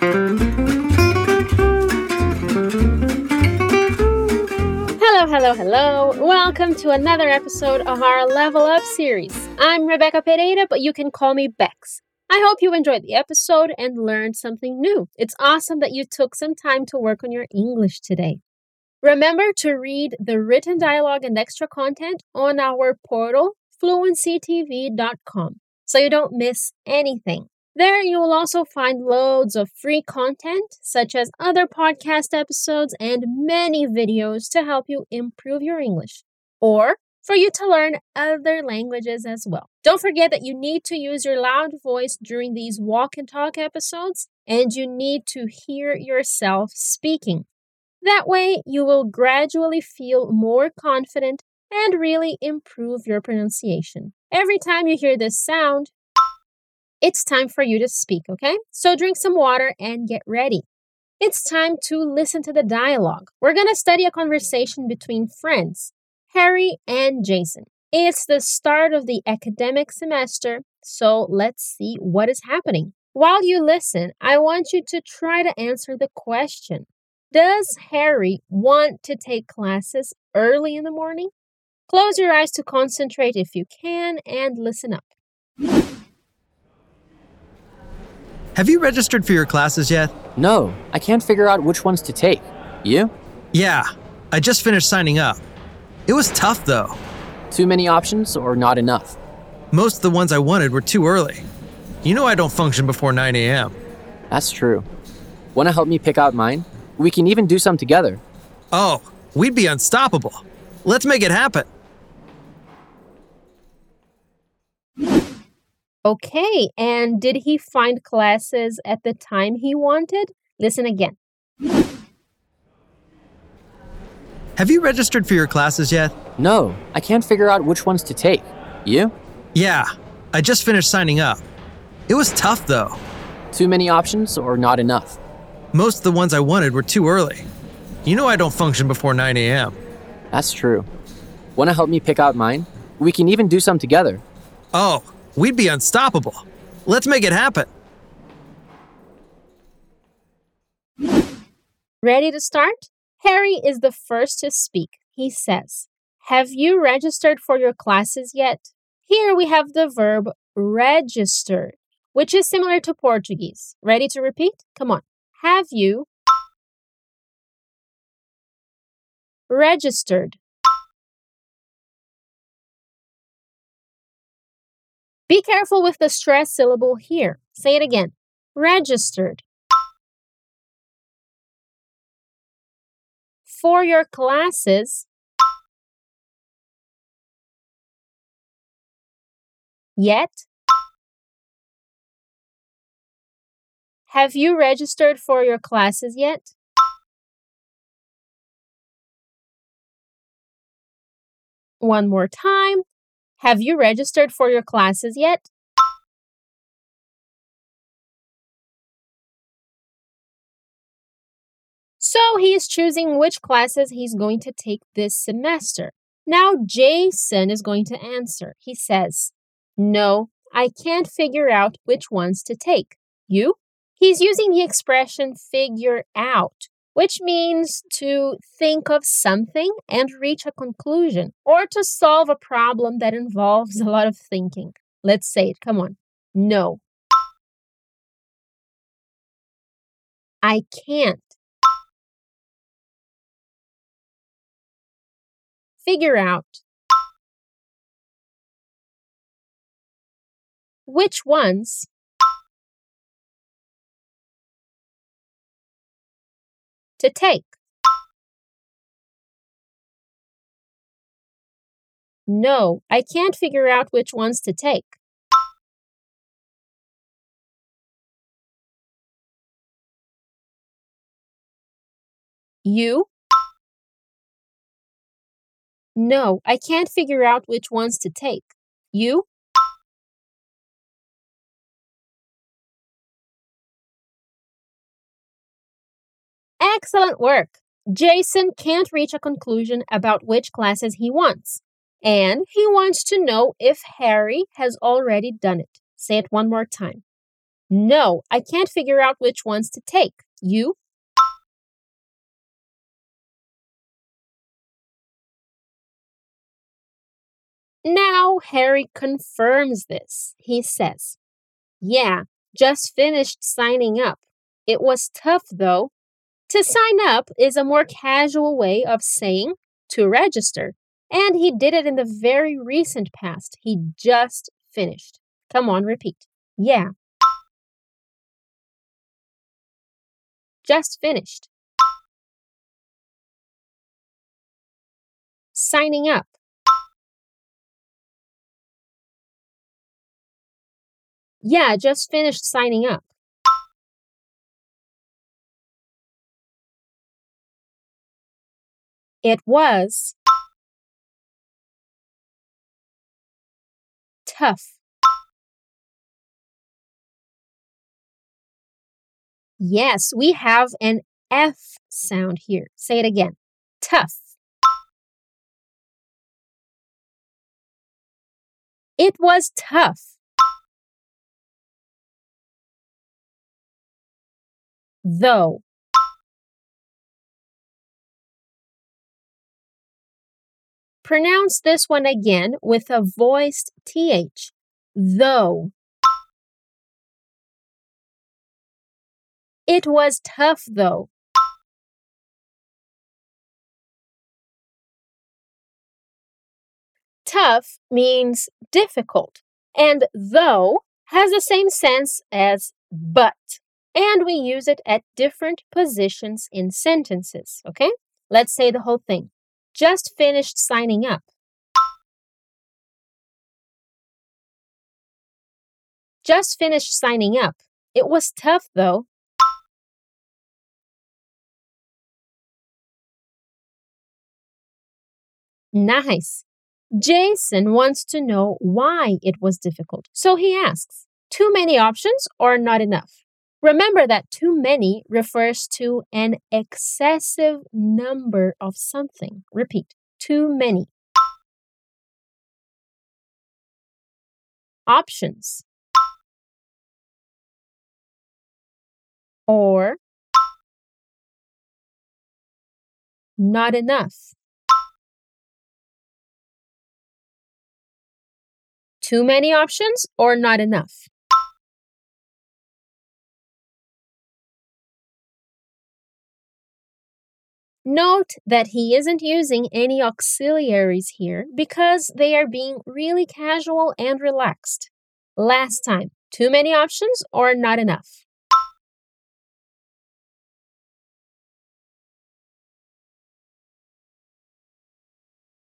Hello, hello, hello. Welcome to another episode of our Level Up series. I'm Rebecca Pereira, but you can call me Bex. I hope you enjoyed the episode and learned something new. It's awesome that you took some time to work on your English today. Remember to read the written dialogue and extra content on our portal, fluencytv.com, so you don't miss anything. There, you will also find loads of free content, such as other podcast episodes and many videos to help you improve your English, or for you to learn other languages as well. Don't forget that you need to use your loud voice during these walk and talk episodes, and you need to hear yourself speaking. That way, you will gradually feel more confident and really improve your pronunciation. Every time you hear this sound, it's time for you to speak, okay? So drink some water and get ready. It's time to listen to the dialogue. We're going to study a conversation between friends, Harry and Jason. It's the start of the academic semester, so let's see what is happening. While you listen, I want you to try to answer the question Does Harry want to take classes early in the morning? Close your eyes to concentrate if you can and listen up. Have you registered for your classes yet? No, I can't figure out which ones to take. You? Yeah, I just finished signing up. It was tough though. Too many options or not enough? Most of the ones I wanted were too early. You know I don't function before 9 a.m. That's true. Want to help me pick out mine? We can even do some together. Oh, we'd be unstoppable. Let's make it happen. Okay, and did he find classes at the time he wanted? Listen again. Have you registered for your classes yet? No, I can't figure out which ones to take. You? Yeah, I just finished signing up. It was tough though. Too many options or not enough? Most of the ones I wanted were too early. You know I don't function before 9 a.m. That's true. Want to help me pick out mine? We can even do some together. Oh, we'd be unstoppable. Let's make it happen. Ready to start? Harry is the first to speak. He says, Have you registered for your classes yet? Here we have the verb register, which is similar to Portuguese. Ready to repeat? Come on. Have you registered? Be careful with the stress syllable here. Say it again. Registered. For your classes, yet? Have you registered for your classes yet? One more time. Have you registered for your classes yet? So he is choosing which classes he's going to take this semester. Now Jason is going to answer. He says, No, I can't figure out which ones to take. You? He's using the expression figure out, which means to think of something and reach a conclusion or to solve a problem that involves a lot of thinking. Let's say it. Come on. No. I can't. Figure out. Which ones to take. No, I can't figure out which ones to take. You? No, I can't figure out which ones to take. You? Excellent work! Jason can't reach a conclusion about which classes he wants. And he wants to know if Harry has already done it. Say it one more time. No, I can't figure out which ones to take. You? Now Harry confirms this. He says, Yeah, just finished signing up. It was tough though. To sign up is a more casual way of saying to register, and he did it in the very recent past. He just finished. Come on, repeat. Yeah. Just finished. Signing up. Yeah, just finished signing up. It was tough. Yes, we have an F sound here. Say it again. Tough. It was tough. Though. Pronounce this one again with a voiced TH. Though. It was tough though. Tough means difficult, and though has the same sense as but, and we use it at different positions in sentences, okay? Let's say the whole thing. Just finished signing up. Just finished signing up. It was tough though. Nice. Jason wants to know why it was difficult. So he asks, too many options or not enough? Remember that too many refers to an excessive number of something. Repeat, too many. Options. Or not enough. Too many options or not enough? Note that he isn't using any auxiliaries here because they are being really casual and relaxed. Last time, too many options or not enough?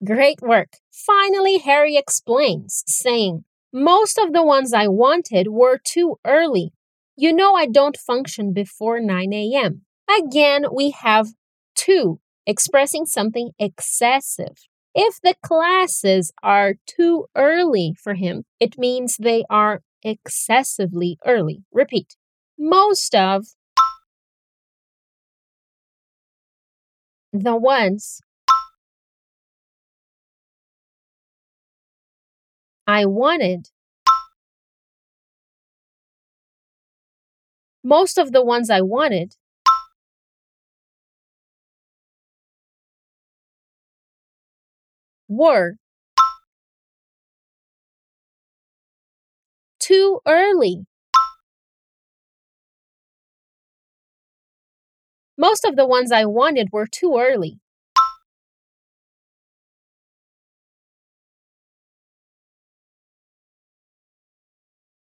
Great work. Finally, Harry explains, saying, Most of the ones I wanted were too early. You know I don't function before 9 a.m. Again, we have too, expressing something excessive. If the classes are too early for him, it means they are excessively early. Repeat. Most of the ones I wanted. Most of the ones I wanted were too early. Most of the ones I wanted were too early.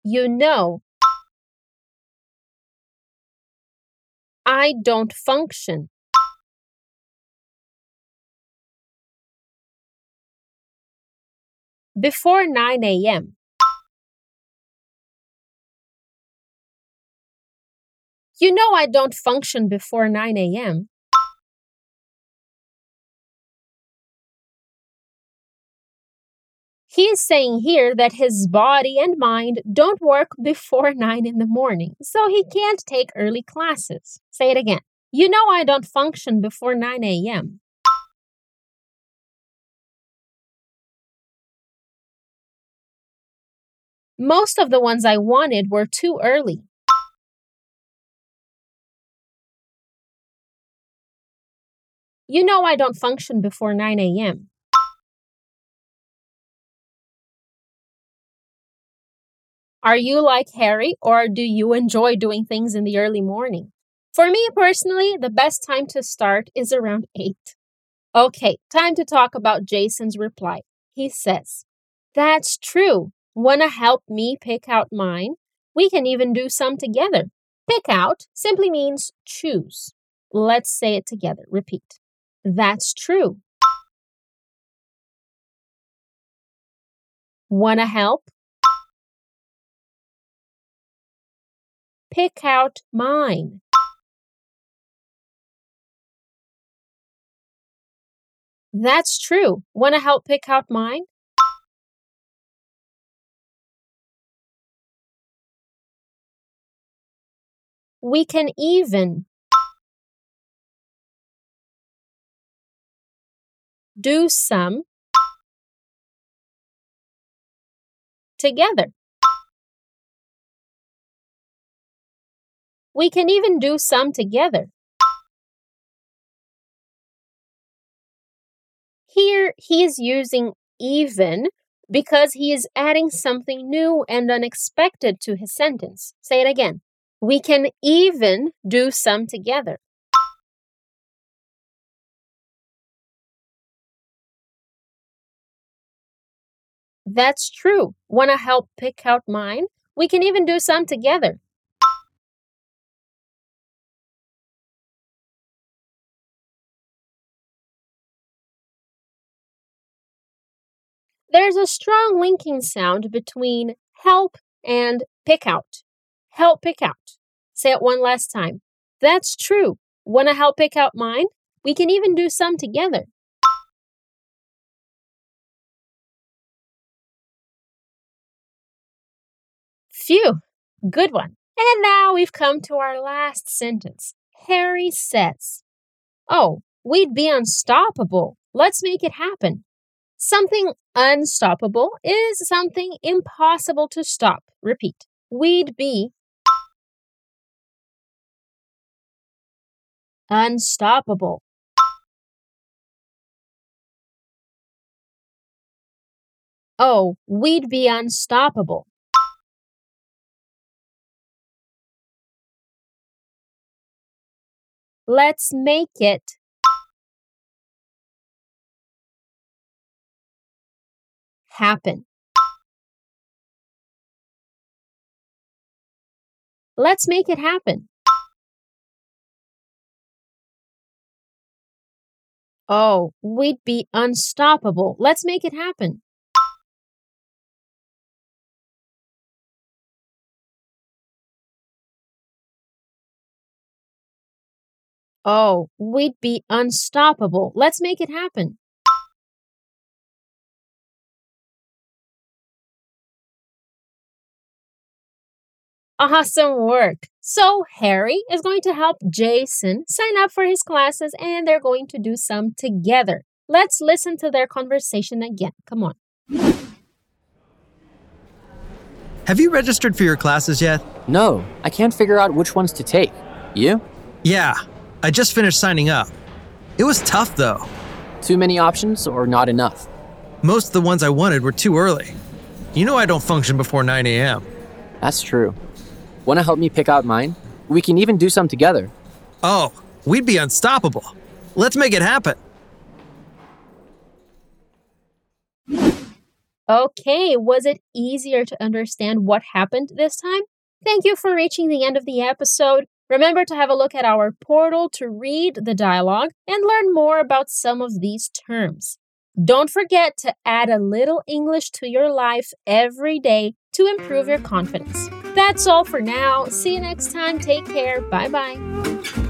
You know, I don't function. Before 9 a.m. You know I don't function before 9 a.m. He is saying here that his body and mind don't work before 9 in the morning, so he can't take early classes. Say it again. You know I don't function before 9 a.m. Most of the ones I wanted were too early. You know I don't function before 9 a.m. Are you like Harry or do you enjoy doing things in the early morning? For me personally, the best time to start is around 8. Okay, time to talk about Jason's reply. He says, That's true. Wanna help me pick out mine? We can even do some together. Pick out simply means choose. Let's say it together. Repeat. That's true. Wanna help? Pick out mine. That's true. Wanna help pick out mine? We can even do some together. We can even do some together. Here, he is using even because he is adding something new and unexpected to his sentence. Say it again. We can even do some together. That's true. Want to help pick out mine? We can even do some together. There's a strong linking sound between help and pick out. Help pick out. Say it one last time. That's true. Want to help pick out mine? We can even do some together. Phew, good one. And now we've come to our last sentence. Harry says, Oh, we'd be unstoppable. Let's make it happen. Something unstoppable is something impossible to stop. Repeat. We'd be unstoppable. Oh, we'd be unstoppable. Let's make it happen. Let's make it happen. Oh, we'd be unstoppable. Let's make it happen. Oh, we'd be unstoppable. Let's make it happen. Awesome work! So, Harry is going to help Jason sign up for his classes and they're going to do some together. Let's listen to their conversation again. Come on. Have you registered for your classes yet? No, I can't figure out which ones to take. You? Yeah, I just finished signing up. It was tough though. Too many options or not enough? Most of the ones I wanted were too early. You know I don't function before 9 a.m. That's true. Want to help me pick out mine? We can even do some together. Oh, we'd be unstoppable. Let's make it happen. Okay, was it easier to understand what happened this time? Thank you for reaching the end of the episode. Remember to have a look at our portal to read the dialogue and learn more about some of these terms. Don't forget to add a little English to your life every day to improve your confidence. That's all for now. See you next time. Take care. Bye bye.